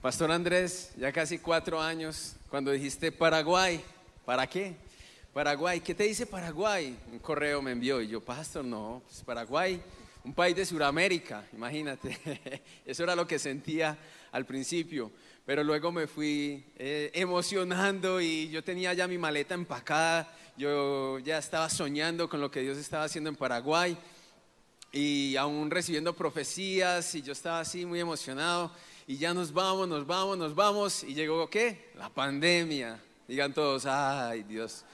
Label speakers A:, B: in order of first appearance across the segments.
A: Pastor Andrés, ya casi cuatro años, cuando dijiste Paraguay, ¿para qué? Paraguay, ¿qué te dice Paraguay? Un correo me envió y yo, Pastor, no, pues Paraguay, un país de Sudamérica, imagínate. Eso era lo que sentía al principio, pero luego me fui eh, emocionando y yo tenía ya mi maleta empacada, yo ya estaba soñando con lo que Dios estaba haciendo en Paraguay y aún recibiendo profecías y yo estaba así muy emocionado y ya nos vamos, nos vamos, nos vamos y llegó ¿qué? La pandemia. Digan todos, ay Dios.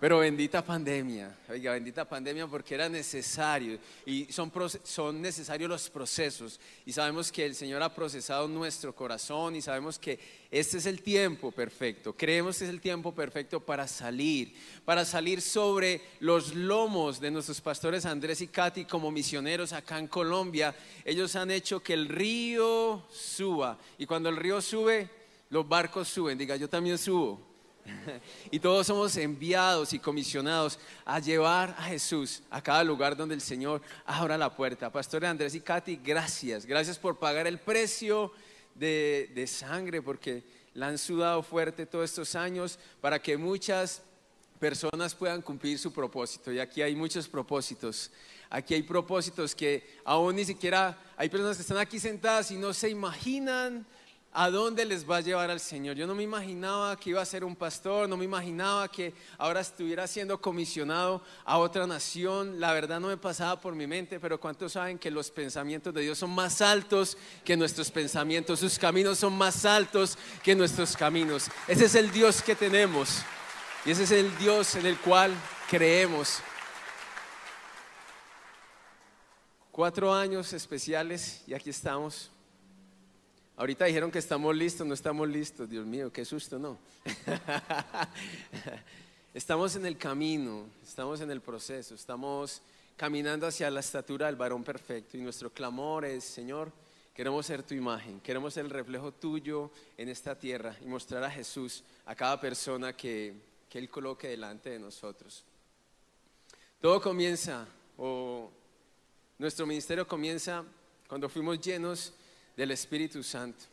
A: Pero bendita pandemia, oiga, bendita pandemia porque era necesario. Y son, son necesarios los procesos. Y sabemos que el Señor ha procesado nuestro corazón y sabemos que este es el tiempo perfecto, creemos que es el tiempo perfecto para salir, para salir sobre los lomos de nuestros pastores Andrés y Katy como misioneros acá en Colombia. Ellos han hecho que el río suba. Y cuando el río sube, los barcos suben, diga, yo también subo. Y todos somos enviados y comisionados a llevar a Jesús a cada lugar donde el Señor abra la puerta. Pastor Andrés y Katy, gracias. Gracias por pagar el precio de, de sangre, porque la han sudado fuerte todos estos años para que muchas personas puedan cumplir su propósito. Y aquí hay muchos propósitos. Aquí hay propósitos que aún ni siquiera hay personas que están aquí sentadas y no se imaginan ¿A dónde les va a llevar al Señor? Yo no me imaginaba que iba a ser un pastor, no me imaginaba que ahora estuviera siendo comisionado a otra nación. La verdad no me pasaba por mi mente, pero ¿cuántos saben que los pensamientos de Dios son más altos que nuestros pensamientos? Sus caminos son más altos que nuestros caminos. Ese es el Dios que tenemos y ese es el Dios en el cual creemos. Cuatro años especiales y aquí estamos Ahorita dijeron que estamos listos, no estamos listos. Dios mío, qué susto, ¿no? estamos en el camino, estamos en el proceso, estamos caminando hacia la estatura del varón perfecto y nuestro clamor es, Señor, queremos ser tu imagen, queremos ser el reflejo tuyo en esta tierra y mostrar a Jesús a cada persona que, que Él coloque delante de nosotros. Todo comienza, o nuestro ministerio comienza cuando fuimos llenos del Espíritu Santo.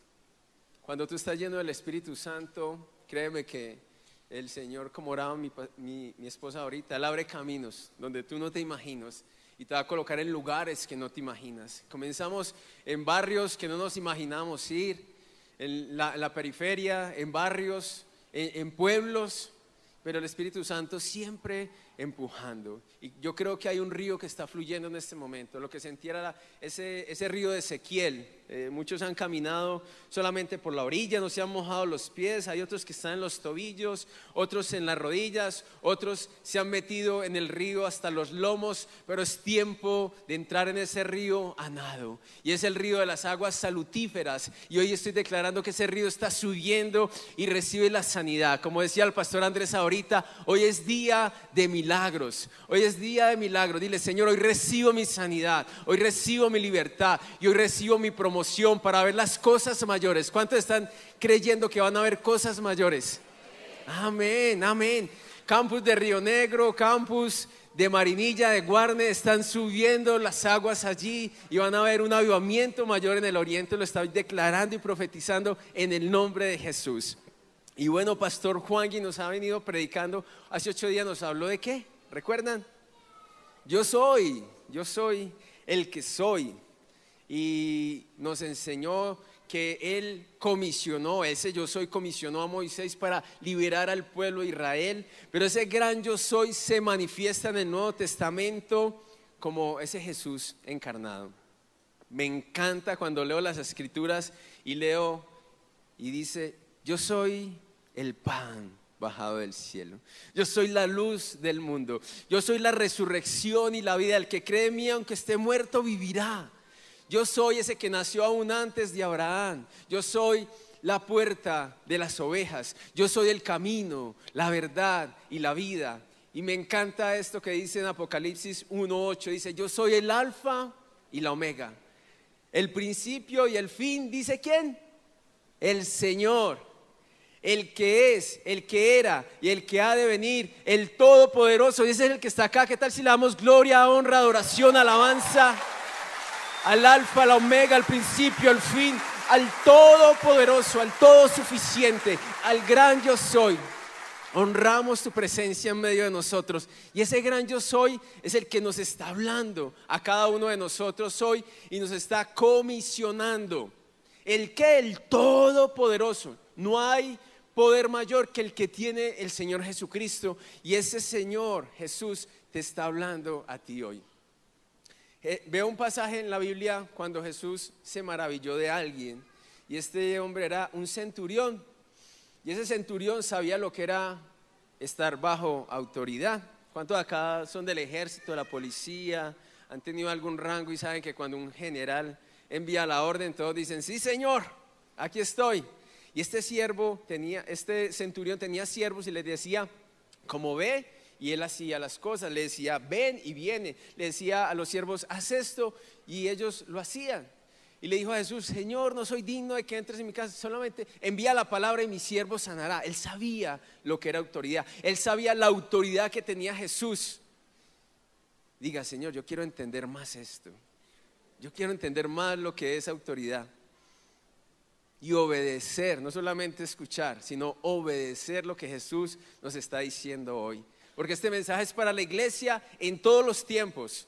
A: Cuando tú estás lleno del Espíritu Santo, créeme que el Señor, como oraba mi, mi, esposa ahorita, Él abre caminos donde tú no te imaginas y te va a colocar en lugares que no te imaginas. Comenzamos en barrios que no nos imaginamos ir, en la, periferia, en barrios, en pueblos, pero el Espíritu Santo siempre empujando. Y yo creo que hay un río que está fluyendo en este momento. Lo que sentía era ese, ese río de Ezequiel. Eh, muchos han caminado solamente por la orilla, no se han mojado los pies. Hay otros que están en los tobillos, otros en las rodillas, otros se han metido en el río hasta los lomos. Pero es tiempo de entrar en ese río a nado. Y es el río de las aguas salutíferas. Y hoy estoy declarando que ese río está subiendo y recibe la sanidad. Como decía el pastor Andrés ahorita, hoy es día de milagros milagros. Hoy es día de milagros. Dile, Señor, hoy recibo mi sanidad, hoy recibo mi libertad y hoy recibo mi promoción para ver las cosas mayores. ¿Cuántos están creyendo que van a ver cosas mayores? Amén, amén. Campus de Río Negro, campus de Marinilla, de Guarne, están subiendo las aguas allí y van a ver un avivamiento mayor en el oriente. Lo estoy declarando y profetizando en el nombre de Jesús. Y bueno, Pastor Juan nos ha venido predicando, hace ocho días nos habló de qué, ¿recuerdan? Yo soy, yo soy el que soy. Y nos enseñó que él comisionó, ese yo soy comisionó a Moisés para liberar al pueblo de Israel, pero ese gran yo soy se manifiesta en el Nuevo Testamento como ese Jesús encarnado. Me encanta cuando leo las escrituras y leo y dice, yo soy el pan bajado del cielo. Yo soy la luz del mundo. Yo soy la resurrección y la vida. El que cree en mí, aunque esté muerto, vivirá. Yo soy ese que nació aún antes de Abraham. Yo soy la puerta de las ovejas. Yo soy el camino, la verdad y la vida. Y me encanta esto que dice en Apocalipsis 1.8. Dice, yo soy el alfa y la omega. El principio y el fin, dice quién? El Señor el que es, el que era y el que ha de venir, el Todopoderoso. Y ese es el que está acá. ¿Qué tal si le damos gloria, honra, adoración, alabanza? Al alfa, al omega, al principio, al fin. al Todopoderoso, al Todo Suficiente, al gran yo soy. Honramos tu presencia en medio de nosotros. Y ese gran yo soy es el que nos está hablando a cada uno de nosotros hoy y nos está comisionando. El que el Todopoderoso. No hay poder mayor que el que tiene el Señor Jesucristo. Y ese Señor Jesús te está hablando a ti hoy. Eh, veo un pasaje en la Biblia cuando Jesús se maravilló de alguien. Y este hombre era un centurión. Y ese centurión sabía lo que era estar bajo autoridad. ¿Cuántos de acá son del ejército, de la policía? ¿Han tenido algún rango y saben que cuando un general envía la orden, todos dicen, sí señor, aquí estoy? Y este siervo tenía, este centurión tenía siervos y les decía, como ve, y él hacía las cosas, le decía, ven y viene, le decía a los siervos, haz esto, y ellos lo hacían. Y le dijo a Jesús, Señor, no soy digno de que entres en mi casa, solamente envía la palabra y mi siervo sanará. Él sabía lo que era autoridad, él sabía la autoridad que tenía Jesús. Diga, Señor, yo quiero entender más esto. Yo quiero entender más lo que es autoridad y obedecer, no solamente escuchar, sino obedecer lo que Jesús nos está diciendo hoy. Porque este mensaje es para la iglesia en todos los tiempos,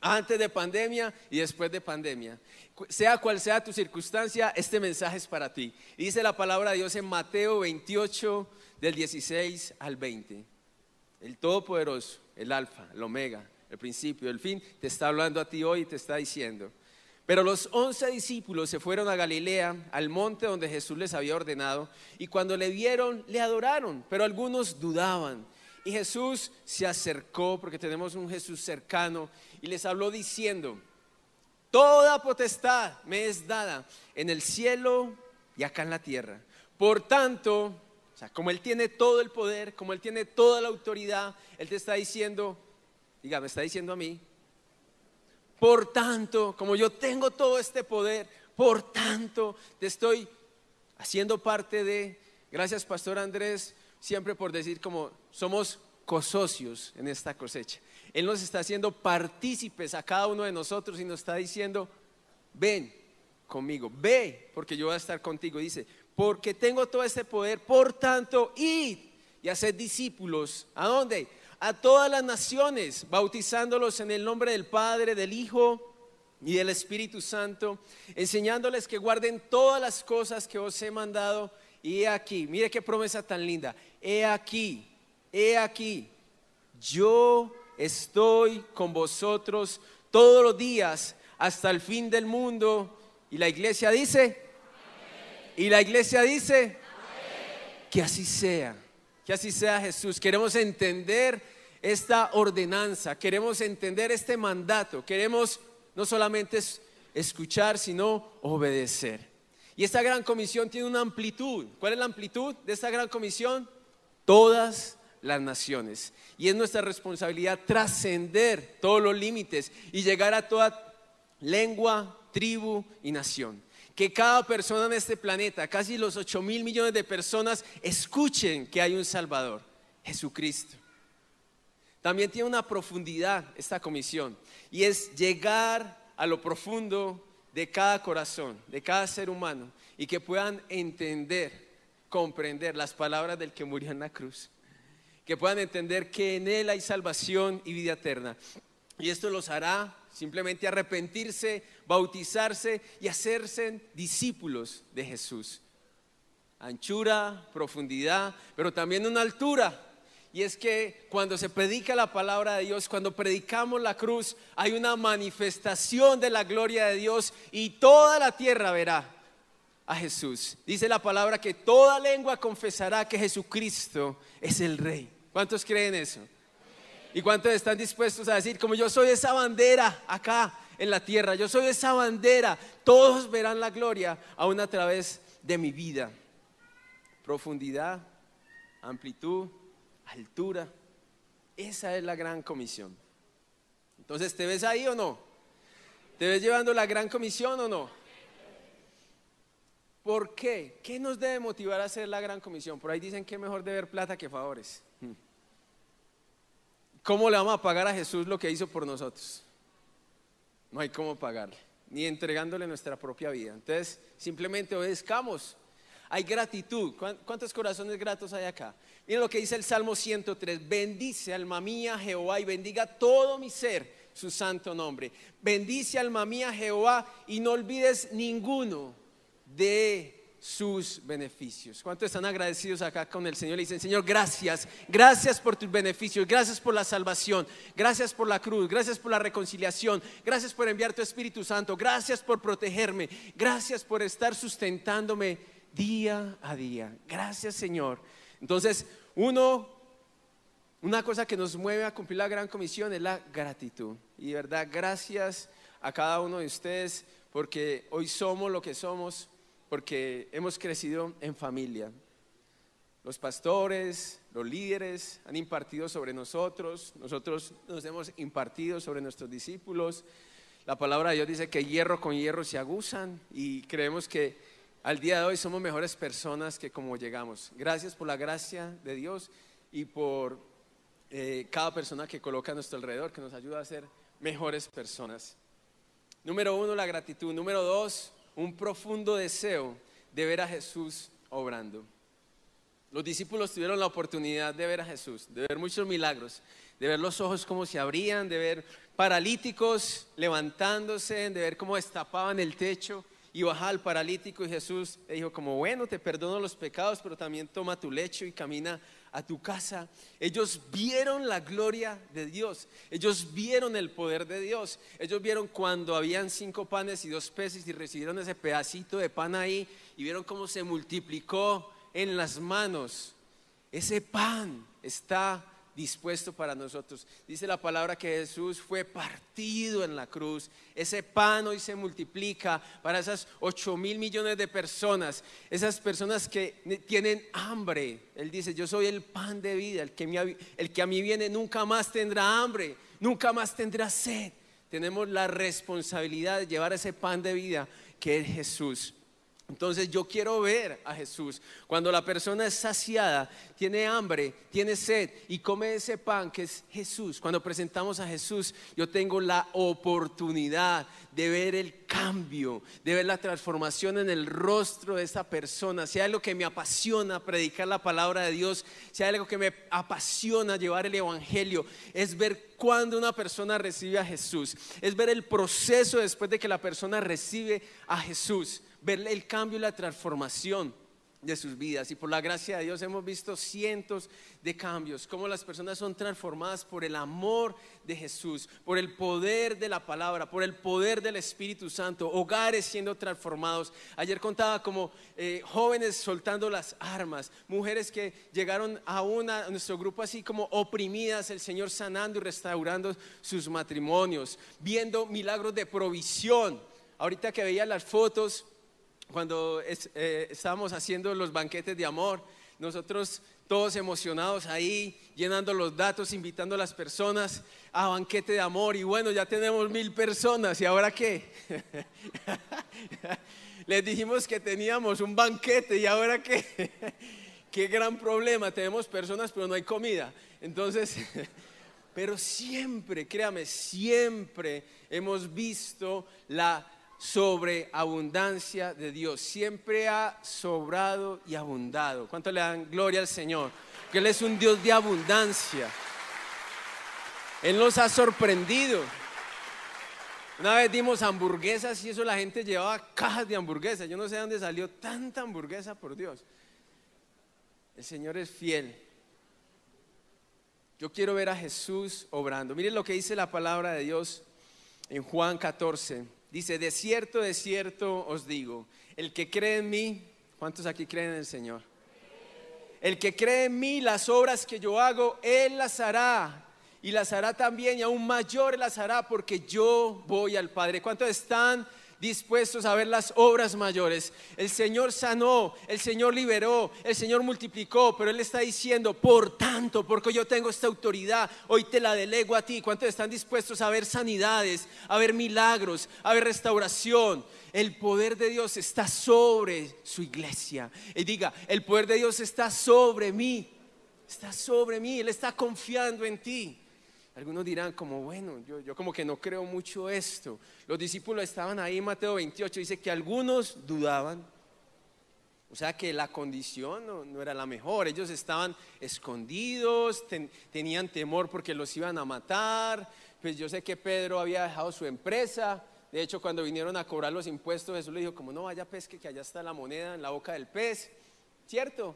A: antes de pandemia y después de pandemia. Sea cual sea tu circunstancia, este mensaje es para ti. Y dice la palabra de Dios en Mateo 28, del 16 al 20. El Todopoderoso, el Alfa, el Omega, el principio, el fin, te está hablando a ti hoy y te está diciendo. Pero los once discípulos se fueron a Galilea, al monte donde Jesús les había ordenado, y cuando le vieron, le adoraron, pero algunos dudaban. Y Jesús se acercó, porque tenemos un Jesús cercano, y les habló diciendo, Toda potestad me es dada en el cielo y acá en la tierra. Por tanto, o sea, como Él tiene todo el poder, como Él tiene toda la autoridad, Él te está diciendo, diga, me está diciendo a mí, por tanto, como yo tengo todo este poder, por tanto, te estoy haciendo parte de, gracias Pastor Andrés, siempre por decir como somos cosocios en esta cosecha. Él nos está haciendo partícipes a cada uno de nosotros y nos está diciendo, ven conmigo, ve, porque yo voy a estar contigo. Dice, porque tengo todo este poder, por tanto, id y haced discípulos. ¿A dónde? A todas las naciones, bautizándolos en el nombre del Padre, del Hijo y del Espíritu Santo, enseñándoles que guarden todas las cosas que os he mandado. Y he aquí, mire qué promesa tan linda, he aquí, he aquí, yo estoy con vosotros todos los días hasta el fin del mundo. Y la iglesia dice, y la iglesia dice, que así sea. Que así sea Jesús. Queremos entender esta ordenanza, queremos entender este mandato, queremos no solamente escuchar, sino obedecer. Y esta gran comisión tiene una amplitud. ¿Cuál es la amplitud de esta gran comisión? Todas las naciones. Y es nuestra responsabilidad trascender todos los límites y llegar a toda lengua, tribu y nación que cada persona en este planeta, casi los 8 mil millones de personas, escuchen que hay un Salvador, Jesucristo. También tiene una profundidad esta comisión y es llegar a lo profundo de cada corazón, de cada ser humano y que puedan entender, comprender las palabras del que murió en la cruz, que puedan entender que en Él hay salvación y vida eterna. Y esto los hará simplemente arrepentirse, bautizarse y hacerse discípulos de Jesús. Anchura, profundidad, pero también una altura. Y es que cuando se predica la palabra de Dios, cuando predicamos la cruz, hay una manifestación de la gloria de Dios y toda la tierra verá a Jesús. Dice la palabra que toda lengua confesará que Jesucristo es el Rey. ¿Cuántos creen eso? ¿Y cuántos están dispuestos a decir, como yo soy esa bandera acá en la tierra, yo soy esa bandera, todos verán la gloria aún a través de mi vida? Profundidad, amplitud, altura. Esa es la gran comisión. Entonces, ¿te ves ahí o no? ¿Te ves llevando la gran comisión o no? ¿Por qué? ¿Qué nos debe motivar a hacer la gran comisión? Por ahí dicen que mejor deber plata que favores. ¿Cómo le vamos a pagar a Jesús lo que hizo por nosotros? No hay cómo pagarle. ni entregándole nuestra propia vida. Entonces, simplemente obedezcamos. Hay gratitud. ¿Cuántos corazones gratos hay acá? Miren lo que dice el Salmo 103. Bendice alma mía Jehová y bendiga todo mi ser su santo nombre. Bendice alma mía Jehová y no olvides ninguno de sus beneficios. ¿Cuántos están agradecidos acá con el Señor? Le dicen, Señor, gracias, gracias por tus beneficios, gracias por la salvación, gracias por la cruz, gracias por la reconciliación, gracias por enviar tu Espíritu Santo, gracias por protegerme, gracias por estar sustentándome día a día. Gracias, Señor. Entonces, uno, una cosa que nos mueve a cumplir la gran comisión es la gratitud. Y verdad, gracias a cada uno de ustedes porque hoy somos lo que somos porque hemos crecido en familia. Los pastores, los líderes han impartido sobre nosotros, nosotros nos hemos impartido sobre nuestros discípulos. La palabra de Dios dice que hierro con hierro se aguzan y creemos que al día de hoy somos mejores personas que como llegamos. Gracias por la gracia de Dios y por eh, cada persona que coloca a nuestro alrededor, que nos ayuda a ser mejores personas. Número uno, la gratitud. Número dos, un profundo deseo de ver a Jesús obrando. Los discípulos tuvieron la oportunidad de ver a Jesús, de ver muchos milagros, de ver los ojos como se abrían, de ver paralíticos levantándose, de ver cómo destapaban el techo y bajaba el paralítico y Jesús dijo como, bueno, te perdono los pecados, pero también toma tu lecho y camina a tu casa. Ellos vieron la gloria de Dios. Ellos vieron el poder de Dios. Ellos vieron cuando habían cinco panes y dos peces y recibieron ese pedacito de pan ahí y vieron cómo se multiplicó en las manos. Ese pan está dispuesto para nosotros. Dice la palabra que Jesús fue partido en la cruz. Ese pan hoy se multiplica para esas 8 mil millones de personas, esas personas que tienen hambre. Él dice, yo soy el pan de vida, el que, el que a mí viene nunca más tendrá hambre, nunca más tendrá sed. Tenemos la responsabilidad de llevar ese pan de vida que es Jesús. Entonces yo quiero ver a Jesús. Cuando la persona es saciada, tiene hambre, tiene sed y come ese pan que es Jesús. Cuando presentamos a Jesús, yo tengo la oportunidad de ver el cambio, de ver la transformación en el rostro de esa persona. Si hay algo que me apasiona predicar la palabra de Dios, si hay algo que me apasiona llevar el Evangelio, es ver cuando una persona recibe a Jesús. Es ver el proceso después de que la persona recibe a Jesús ver el cambio y la transformación de sus vidas. Y por la gracia de Dios hemos visto cientos de cambios, cómo las personas son transformadas por el amor de Jesús, por el poder de la palabra, por el poder del Espíritu Santo, hogares siendo transformados. Ayer contaba como eh, jóvenes soltando las armas, mujeres que llegaron a, una, a nuestro grupo así como oprimidas, el Señor sanando y restaurando sus matrimonios, viendo milagros de provisión. Ahorita que veía las fotos, cuando eh, estábamos haciendo los banquetes de amor, nosotros todos emocionados ahí, llenando los datos, invitando a las personas a banquete de amor. Y bueno, ya tenemos mil personas. ¿Y ahora qué? Les dijimos que teníamos un banquete y ahora qué? qué gran problema. Tenemos personas, pero no hay comida. Entonces, pero siempre, créame, siempre hemos visto la sobre abundancia de Dios. Siempre ha sobrado y abundado. ¿Cuánto le dan gloria al Señor? Que Él es un Dios de abundancia. Él nos ha sorprendido. Una vez dimos hamburguesas y eso la gente llevaba cajas de hamburguesas. Yo no sé dónde salió tanta hamburguesa, por Dios. El Señor es fiel. Yo quiero ver a Jesús obrando. Miren lo que dice la palabra de Dios en Juan 14. Dice, de cierto, de cierto os digo, el que cree en mí, ¿cuántos aquí creen en el Señor? El que cree en mí, las obras que yo hago, Él las hará. Y las hará también, y aún mayor las hará, porque yo voy al Padre. ¿Cuántos están dispuestos a ver las obras mayores. El Señor sanó, el Señor liberó, el Señor multiplicó, pero Él está diciendo, por tanto, porque yo tengo esta autoridad, hoy te la delego a ti. ¿Cuántos están dispuestos a ver sanidades, a ver milagros, a ver restauración? El poder de Dios está sobre su iglesia. Y diga, el poder de Dios está sobre mí, está sobre mí, Él está confiando en ti. Algunos dirán como, bueno, yo, yo como que no creo mucho esto. Los discípulos estaban ahí, Mateo 28 dice que algunos dudaban. O sea que la condición no, era la mejor. Ellos estaban escondidos, tenían temor porque los iban a matar. Pues yo sé que Pedro había dejado su empresa. De hecho, cuando vinieron a cobrar los impuestos, Jesús le dijo, como no vaya pesque, que allá está la moneda en la boca del pez. ¿Cierto?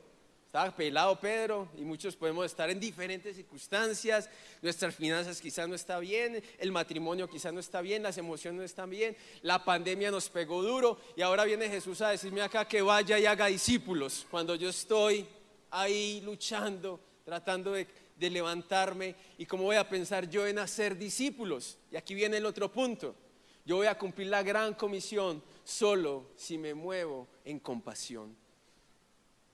A: Estaba pelado Pedro y muchos podemos estar en diferentes circunstancias. Nuestras finanzas quizás no está bien, el matrimonio quizás no está bien, las emociones no están bien, la pandemia nos pegó duro y ahora viene Jesús a decirme acá que vaya y haga discípulos cuando yo estoy ahí luchando, tratando de, de levantarme y cómo voy a pensar yo en hacer discípulos. Y aquí viene el otro punto. Yo voy a cumplir la gran comisión solo si me muevo en compasión.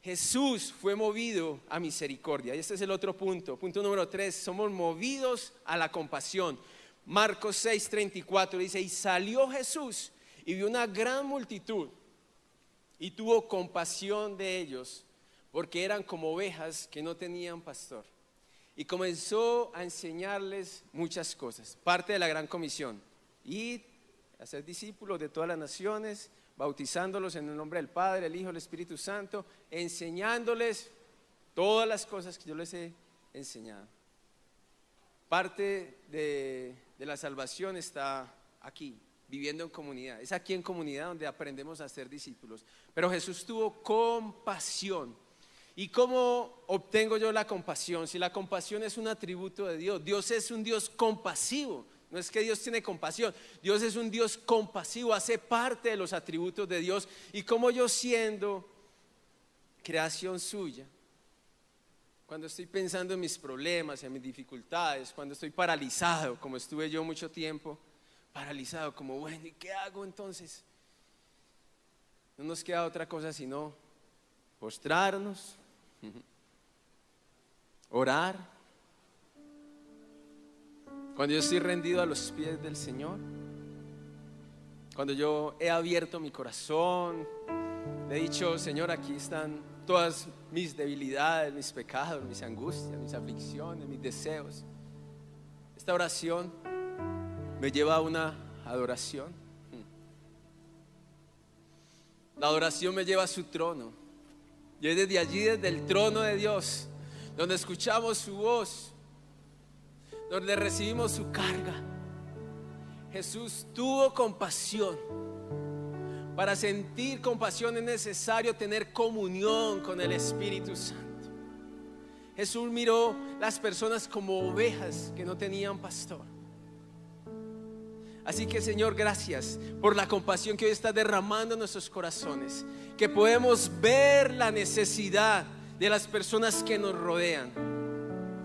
A: Jesús fue movido a misericordia. Y este es el otro punto. Punto número tres, somos movidos a la compasión. Marcos 6:34 dice, y salió Jesús y vio una gran multitud y tuvo compasión de ellos, porque eran como ovejas que no tenían pastor. Y comenzó a enseñarles muchas cosas, parte de la gran comisión. Y a ser discípulos de todas las naciones, bautizándolos en el nombre del Padre, el Hijo, el Espíritu Santo, enseñándoles todas las cosas que yo les he enseñado. Parte de, la salvación está aquí, viviendo en comunidad. Es aquí en comunidad donde aprendemos a ser discípulos. Pero Jesús tuvo compasión. ¿Y cómo obtengo yo la compasión? Si la compasión es un atributo de Dios, Dios es un Dios compasivo. No es que Dios tiene compasión, Dios es un Dios compasivo, hace parte de los atributos de Dios. Y como yo siendo creación suya, cuando estoy pensando en mis problemas, en mis dificultades, cuando estoy paralizado, como estuve yo mucho tiempo, paralizado, como, bueno, ¿y qué hago entonces? No nos queda otra cosa sino postrarnos, orar cuando yo estoy rendido a los pies del Señor, cuando yo he abierto mi corazón, he dicho, Señor, aquí están todas mis debilidades, mis pecados, mis angustias, mis aflicciones, mis deseos. Esta oración me lleva a una adoración. La adoración me lleva a su trono. Y es desde allí, desde el trono de Dios, donde escuchamos su voz, donde recibimos su carga. Jesús tuvo compasión. Para sentir compasión es necesario tener comunión con el Espíritu Santo. Jesús miró las personas como ovejas que no tenían pastor. Así que Señor, gracias por la compasión que hoy está derramando en nuestros corazones. Que podemos ver la necesidad de las personas que nos rodean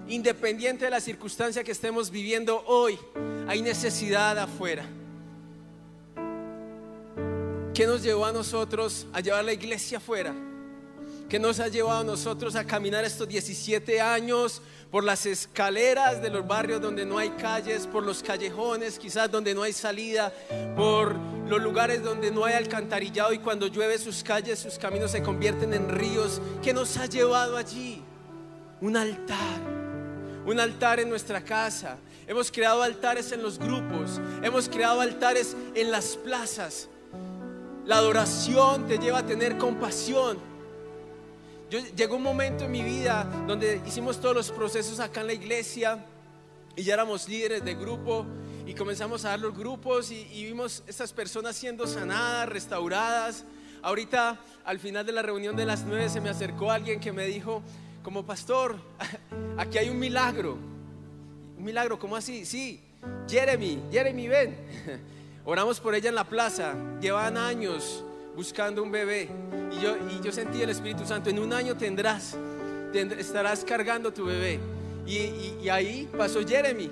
A: Independiente de la circunstancia que estemos viviendo hoy, hay necesidad afuera. ¿Qué nos llevó a nosotros a llevar la iglesia afuera? ¿Qué nos ha llevado a nosotros a caminar estos 17 años por las escaleras de los barrios donde no hay calles, por los callejones quizás donde no hay salida, por los lugares donde no hay alcantarillado y cuando llueve sus calles, sus caminos se convierten en ríos? ¿Qué nos ha llevado allí? Un altar un altar en nuestra casa. Hemos creado altares en los grupos. Hemos creado altares en las plazas. La adoración te lleva a tener compasión. Yo, llegó un momento en mi vida donde hicimos todos los procesos acá en la iglesia y ya éramos líderes de grupo y comenzamos a dar los grupos y, y vimos estas personas siendo sanadas, restauradas. Ahorita al final de la reunión de las nueve se me acercó alguien que me dijo, como pastor, aquí hay un milagro. Un milagro, ¿cómo así? Sí, Jeremy, Jeremy, ven. Oramos por ella en la plaza. Llevan años buscando un bebé. Y yo, y yo sentí el Espíritu Santo, en un año tendrás, estarás cargando tu bebé. Y, y ahí pasó Jeremy.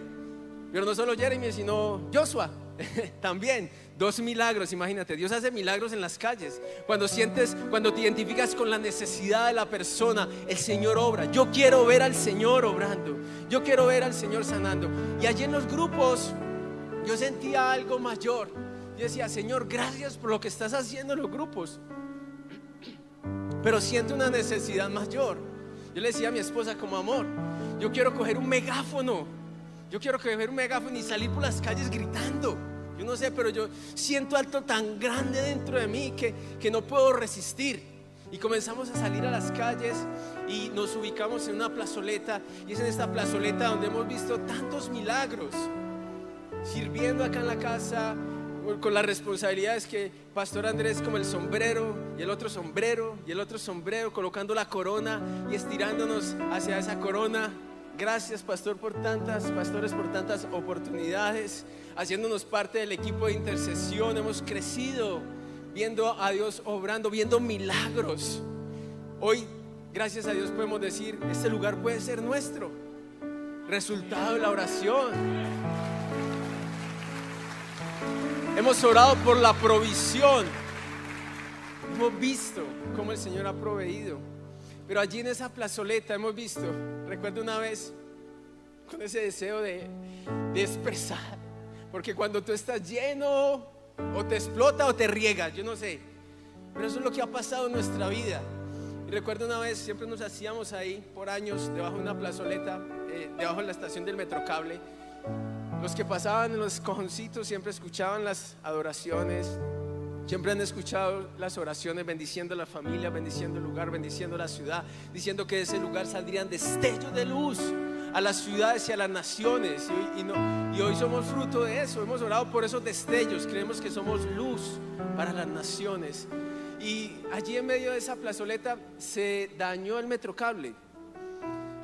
A: Pero no solo Jeremy, sino Joshua también. Dos milagros, imagínate, Dios hace milagros en las calles. Cuando sientes, cuando te identificas con la necesidad de la persona, el Señor obra. Yo quiero ver al Señor obrando. Yo quiero ver al Señor sanando. Y allí en los grupos yo sentía algo mayor. Yo decía, Señor, gracias por lo que estás haciendo en los grupos. Pero siento una necesidad mayor. Yo le decía a mi esposa como amor, yo quiero coger un megáfono Yo quiero que ver un megáfono y salir por las calles gritando. Yo no sé, pero yo siento algo tan grande dentro de mí que, que no puedo resistir. Y comenzamos a salir a las calles y nos ubicamos en una plazoleta. Y es en esta plazoleta donde hemos visto tantos milagros. Sirviendo acá en la casa, con las responsabilidades que Pastor Andrés como el sombrero y el otro sombrero y el otro sombrero, colocando la corona y estirándonos hacia esa corona. Gracias, pastor, por tantas, pastores, por tantas oportunidades, haciéndonos parte del equipo de intercesión. Hemos crecido viendo a Dios obrando, viendo milagros. Hoy, gracias a Dios, podemos decir, este lugar puede ser nuestro. Resultado de la oración. Hemos orado por la provisión. Hemos visto cómo el Señor ha proveído. Pero allí en esa plazoleta hemos visto, recuerdo una vez, con ese deseo de, de expresar. Porque cuando tú estás lleno, o te explota o te riega, yo no sé. Pero eso es lo que ha pasado en nuestra vida. Y recuerdo una vez, siempre nos hacíamos ahí por años, debajo de una plazoleta, eh, debajo de la estación del Metrocable. Los que pasaban en los cojoncitos siempre escuchaban las adoraciones, siempre han escuchado las oraciones bendiciendo la familia, bendiciendo el lugar, bendiciendo la ciudad, diciendo que de ese lugar saldrían destellos de luz a las ciudades y a las naciones. Y, hoy somos fruto de eso. Hemos orado por esos destellos. Creemos que somos luz para las naciones. Y allí en medio de esa plazoleta se dañó el metrocable.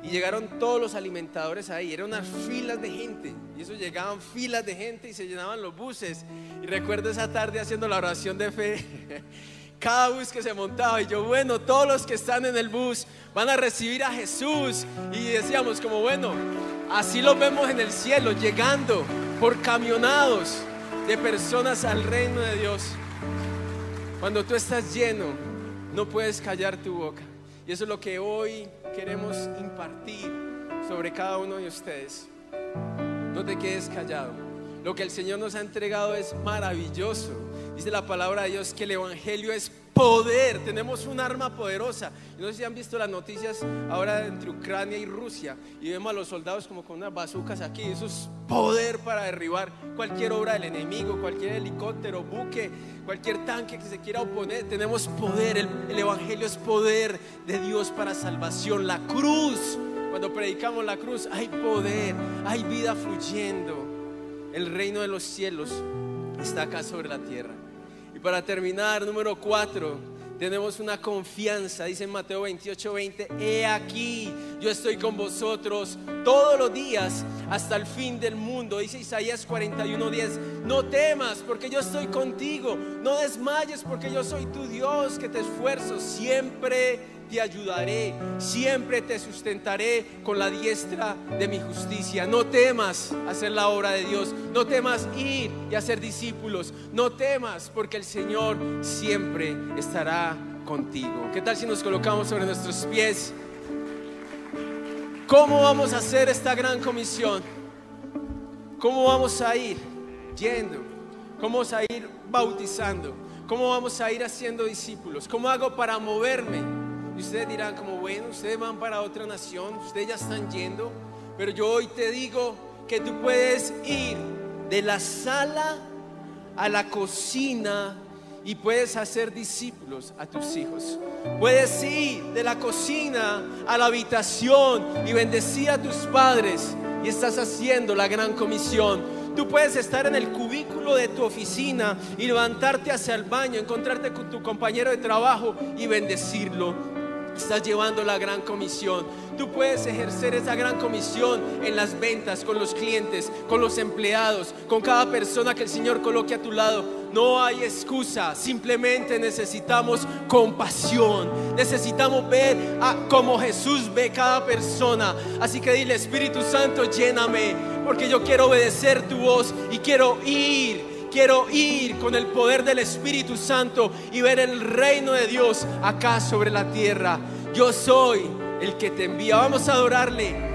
A: Y llegaron todos los alimentadores ahí, eran unas filas de gente. Y eso llegaban filas de gente y se llenaban los buses. Y recuerdo esa tarde haciendo la oración de fe. Cada bus que se montaba y yo, bueno, todos los que están en el bus van a recibir a Jesús. Y decíamos como, bueno, así lo vemos en el cielo, llegando por camionados de personas al reino de Dios. Cuando tú estás lleno, no puedes callar tu boca. Y eso es lo que hoy queremos impartir sobre cada uno de ustedes. No te quedes callado. Lo que el Señor nos ha entregado es maravilloso. Dice la palabra de Dios que el Evangelio es poder. Tenemos un arma poderosa. No sé si han visto las noticias ahora entre Ucrania y Rusia y vemos a los soldados como con unas bazucas aquí. Eso es poder para derribar cualquier obra del enemigo, cualquier helicóptero, buque, cualquier tanque que se quiera oponer. Tenemos poder. El, el Evangelio es poder de Dios para salvación. La cruz. Cuando predicamos la cruz hay poder, hay vida fluyendo. El reino de los cielos está acá sobre la tierra. Para terminar, número cuatro, tenemos una confianza, dice en Mateo 28, 20, he aquí, yo estoy con vosotros todos los días hasta el fin del mundo. Dice Isaías 41, 10, no temas porque yo estoy contigo, no desmayes porque yo soy tu Dios que te esfuerzo siempre te ayudaré, siempre te sustentaré con la diestra de mi justicia. No temas hacer la obra de Dios, no temas ir y hacer discípulos, no temas porque el Señor siempre estará contigo. ¿Qué tal si nos colocamos sobre nuestros pies? ¿Cómo vamos a hacer esta gran comisión? ¿Cómo vamos a ir yendo? ¿Cómo vamos a ir bautizando? ¿Cómo vamos a ir haciendo discípulos? ¿Cómo hago para moverme? Ustedes dirán como, bueno, ustedes van para otra nación, ustedes ya están yendo, pero yo hoy te digo que tú puedes ir de la sala a la cocina y puedes hacer discípulos a tus hijos. Puedes ir de la cocina a la habitación y bendecir a tus padres y estás haciendo la gran comisión. Tú puedes estar en el cubículo de tu oficina y levantarte hacia el baño, encontrarte con tu compañero de trabajo y bendecirlo estás llevando la gran comisión. Tú puedes ejercer esa gran comisión en las ventas, con los clientes, con los empleados, con cada persona que el Señor coloque a tu lado. No hay excusa, simplemente necesitamos compasión. Necesitamos ver a, como Jesús ve cada persona. Así que dile, Espíritu Santo, lléname, porque yo quiero obedecer tu voz y quiero ir Quiero ir con el poder del Espíritu Santo y ver el reino de Dios acá sobre la tierra. Yo soy el que te envía. Vamos a adorarle.